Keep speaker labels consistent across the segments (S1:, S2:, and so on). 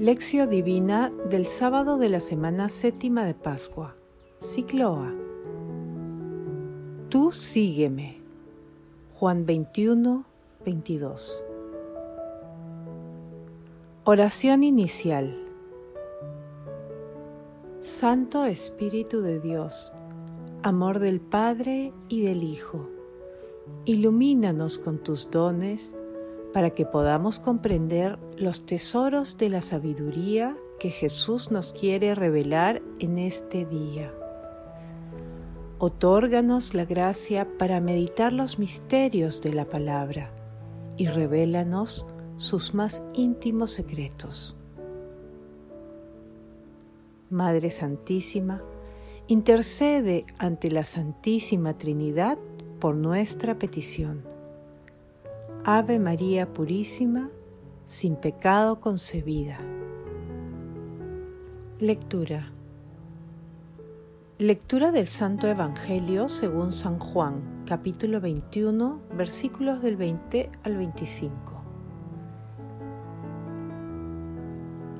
S1: Lección Divina del sábado de la semana séptima de Pascua. Ciclo A. Tú sígueme. Juan 21, 22. Oración inicial. Santo Espíritu de Dios, amor del Padre y del Hijo, ilumínanos con tus dones para que podamos comprender los tesoros de la sabiduría que Jesús nos quiere revelar en este día. Otórganos la gracia para meditar los misterios de la palabra y revélanos sus más íntimos secretos. Madre Santísima, intercede ante la Santísima Trinidad por nuestra petición. Ave María Purísima, sin pecado concebida. Lectura. Lectura del Santo Evangelio según San Juan, capítulo 21, versículos del 20 al 25.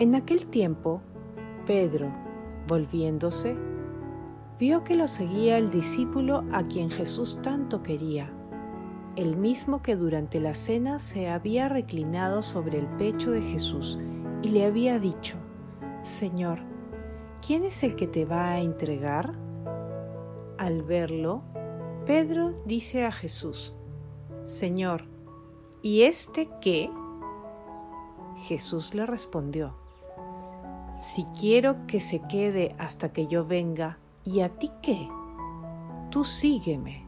S1: En aquel tiempo, Pedro, volviéndose, vio que lo seguía el discípulo a quien Jesús tanto quería el mismo que durante la cena se había reclinado sobre el pecho de Jesús y le había dicho, Señor, ¿quién es el que te va a entregar? Al verlo, Pedro dice a Jesús, Señor, ¿y este qué? Jesús le respondió, Si quiero que se quede hasta que yo venga, ¿y a ti qué? Tú sígueme.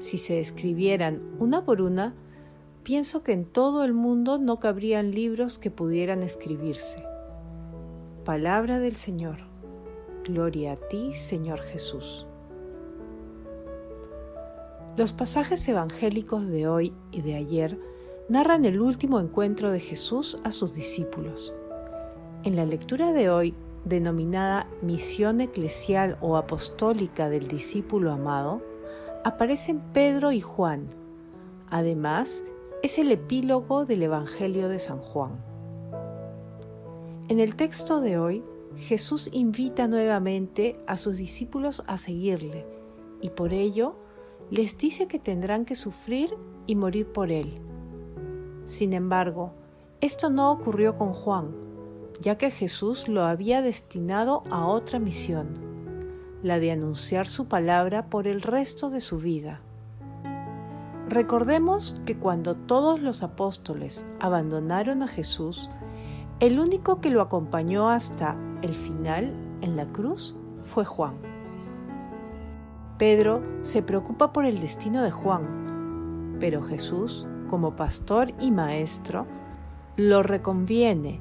S1: si se escribieran una por una, pienso que en todo el mundo no cabrían libros que pudieran escribirse. Palabra del Señor. Gloria a ti, Señor Jesús. Los pasajes evangélicos de hoy y de ayer narran el último encuentro de Jesús a sus discípulos. En la lectura de hoy, denominada Misión Eclesial o Apostólica del Discípulo Amado, aparecen Pedro y Juan. Además, es el epílogo del Evangelio de San Juan. En el texto de hoy, Jesús invita nuevamente a sus discípulos a seguirle y por ello les dice que tendrán que sufrir y morir por él. Sin embargo, esto no ocurrió con Juan, ya que Jesús lo había destinado a otra misión la de anunciar su palabra por el resto de su vida. Recordemos que cuando todos los apóstoles abandonaron a Jesús, el único que lo acompañó hasta el final en la cruz fue Juan. Pedro se preocupa por el destino de Juan, pero Jesús, como pastor y maestro, lo reconviene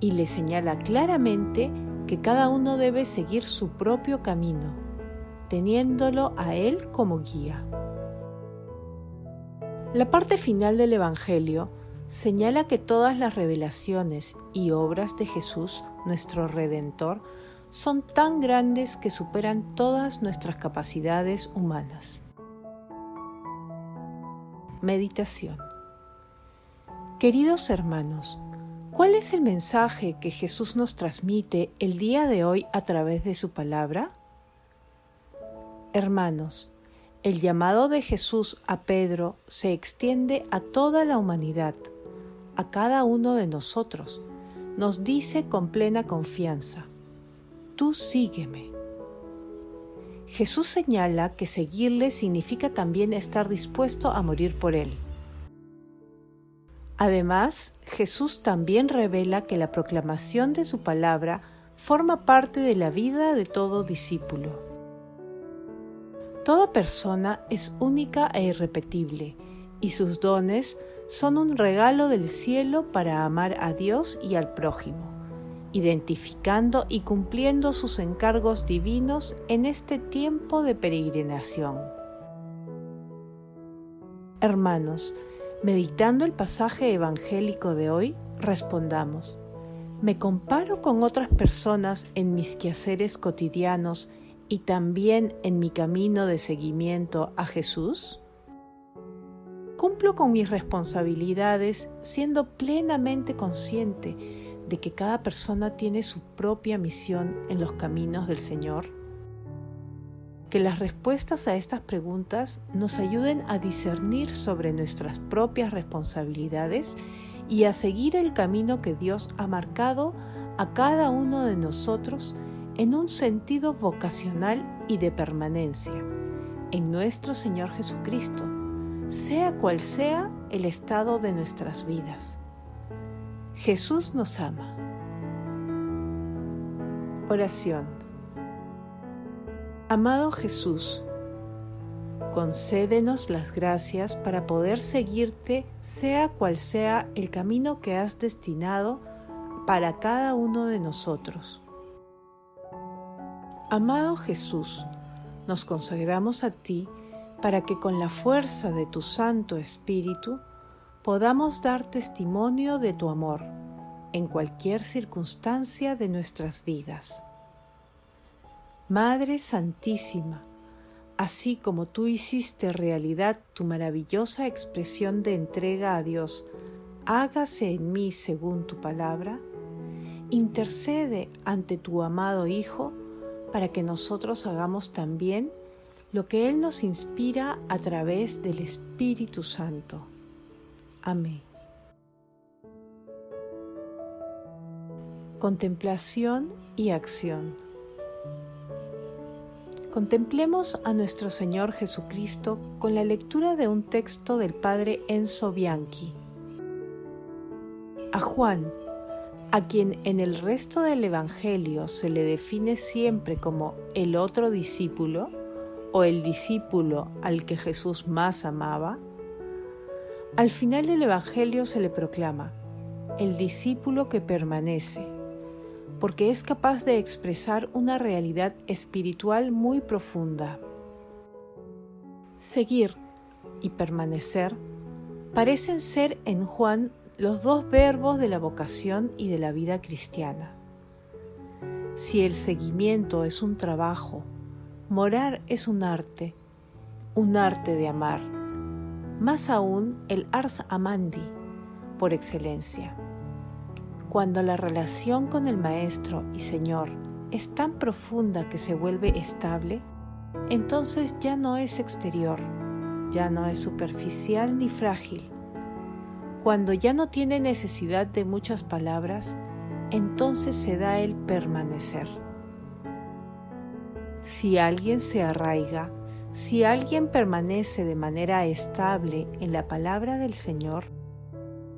S1: y le señala claramente que cada uno debe seguir su propio camino, teniéndolo a Él como guía. La parte final del Evangelio señala que todas las revelaciones y obras de Jesús, nuestro Redentor, son tan grandes que superan todas nuestras capacidades humanas. Meditación Queridos hermanos, ¿Cuál es el mensaje que Jesús nos transmite el día de hoy a través de su palabra? Hermanos, el llamado de Jesús a Pedro se extiende a toda la humanidad, a cada uno de nosotros. Nos dice con plena confianza, tú sígueme. Jesús señala que seguirle significa también estar dispuesto a morir por él. Además, Jesús también revela que la proclamación de su palabra forma parte de la vida de todo discípulo. Toda persona es única e irrepetible, y sus dones son un regalo del cielo para amar a Dios y al prójimo, identificando y cumpliendo sus encargos divinos en este tiempo de peregrinación. Hermanos, meditando el pasaje evangélico de hoy, respondamos, ¿me comparo con otras personas en mis quehaceres cotidianos y también en mi camino de seguimiento a Jesús? ¿Cumplo con mis responsabilidades siendo plenamente consciente de que cada persona tiene su propia misión en los caminos del Señor? Que las respuestas a estas preguntas nos ayuden a discernir sobre nuestras propias responsabilidades y a seguir el camino que Dios ha marcado a cada uno de nosotros en un sentido vocacional y de permanencia, en nuestro Señor Jesucristo, sea cual sea el estado de nuestras vidas. Jesús nos ama. Oración. Amado Jesús, concédenos las gracias para poder seguirte sea cual sea el camino que has destinado para cada uno de nosotros. Amado Jesús, nos consagramos a ti para que con la fuerza de tu Santo Espíritu podamos dar testimonio de tu amor en cualquier circunstancia de nuestras vidas. Madre Santísima, así como tú hiciste realidad tu maravillosa expresión de entrega a Dios, hágase en mí según tu palabra, intercede ante tu amado Hijo para que nosotros hagamos también lo que Él nos inspira a través del Espíritu Santo. Amén. Contemplación y acción. Contemplemos a nuestro Señor Jesucristo con la lectura de un texto del Padre Enzo Bianchi. A Juan, a quien en el resto del Evangelio se le define siempre como el otro discípulo o el discípulo al que Jesús más amaba, al final del Evangelio se le proclama el discípulo que permanece, porque es capaz de expresar una realidad espiritual muy profunda. Seguir y permanecer parecen ser en Juan los dos verbos de la vocación y de la vida cristiana. Si el seguimiento es un trabajo, morar es un arte, un arte de amar más aún el ars amandi por excelencia. Cuando la relación con el Maestro y Señor es tan profunda que se vuelve estable, entonces ya no es exterior, ya no es superficial ni frágil. Cuando ya no tiene necesidad de muchas palabras, entonces se da el permanecer. Si alguien se arraiga si alguien permanece de manera estable en la palabra del Señor,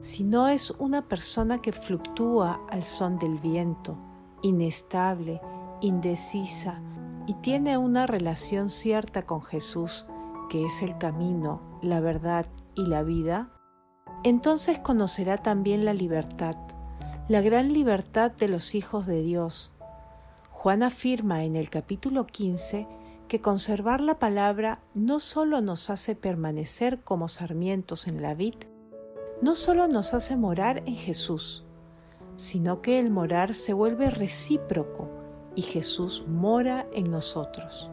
S1: si no es una persona que fluctúa al son del viento, inestable, indecisa y tiene una relación cierta con Jesús, que es el camino, la verdad y la vida, entonces conocerá también la libertad, la gran libertad de los hijos de Dios. Juan afirma en el capítulo 15 que conservar la palabra no solo nos hace permanecer como sarmientos en la vid, no solo nos hace morar en Jesús, sino que el morar se vuelve recíproco y Jesús mora en nosotros.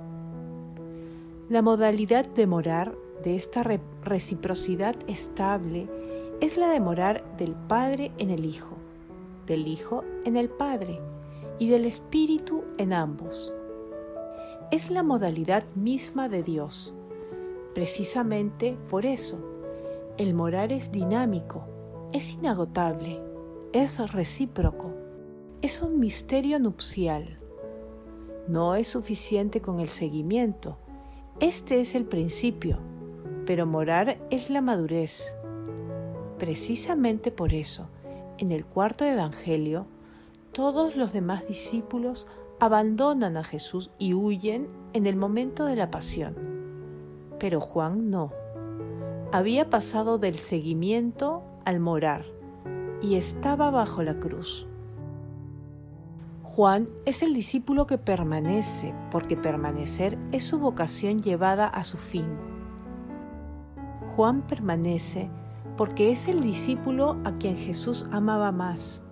S1: La modalidad de morar de esta reciprocidad estable es la de morar del Padre en el Hijo, del Hijo en el Padre y del Espíritu en ambos es la modalidad misma de Dios. Precisamente por eso, el morar es dinámico, es inagotable, es recíproco, es un misterio nupcial. No es suficiente con el seguimiento, este es el principio, pero morar es la madurez. Precisamente por eso, en el cuarto Evangelio, todos los demás discípulos abandonan a Jesús y huyen en el momento de la pasión. Pero Juan no. Había pasado del seguimiento al morar y estaba bajo la cruz. Juan es el discípulo que permanece, porque permanecer es su vocación llevada a su fin. Juan permanece porque es el discípulo a quien Jesús amaba más,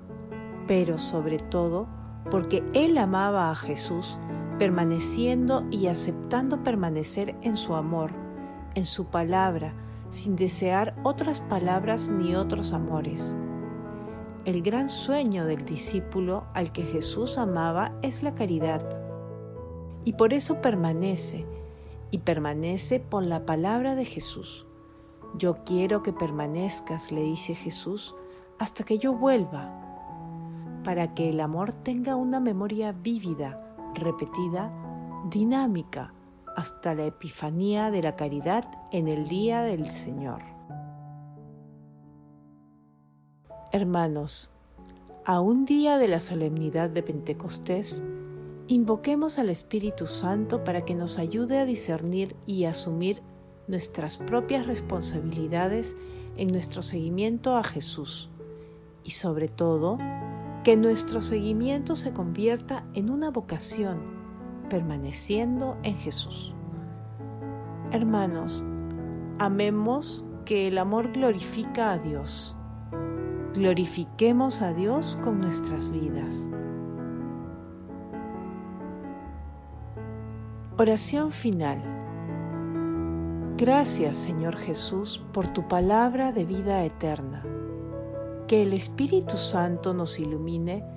S1: pero sobre todo porque él amaba a Jesús, permaneciendo y aceptando permanecer en su amor, en su palabra, sin desear otras palabras ni otros amores. El gran sueño del discípulo al que Jesús amaba es la caridad. Y por eso permanece, y permanece por la palabra de Jesús. Yo quiero que permanezcas, le dice Jesús, hasta que yo vuelva, para que el amor tenga una memoria vívida, repetida, dinámica, hasta la epifanía de la caridad en el día del Señor. Hermanos, a un día de la solemnidad de Pentecostés, invoquemos al Espíritu Santo para que nos ayude a discernir y asumir nuestras propias responsabilidades en nuestro seguimiento a Jesús y sobre todo que nuestro seguimiento se convierta en una vocación permaneciendo en Jesús. Hermanos, amemos que el amor glorifica a Dios. Glorifiquemos a Dios con nuestras vidas. Oración final. Gracias Señor Jesús por tu palabra de vida eterna. Que el Espíritu Santo nos ilumine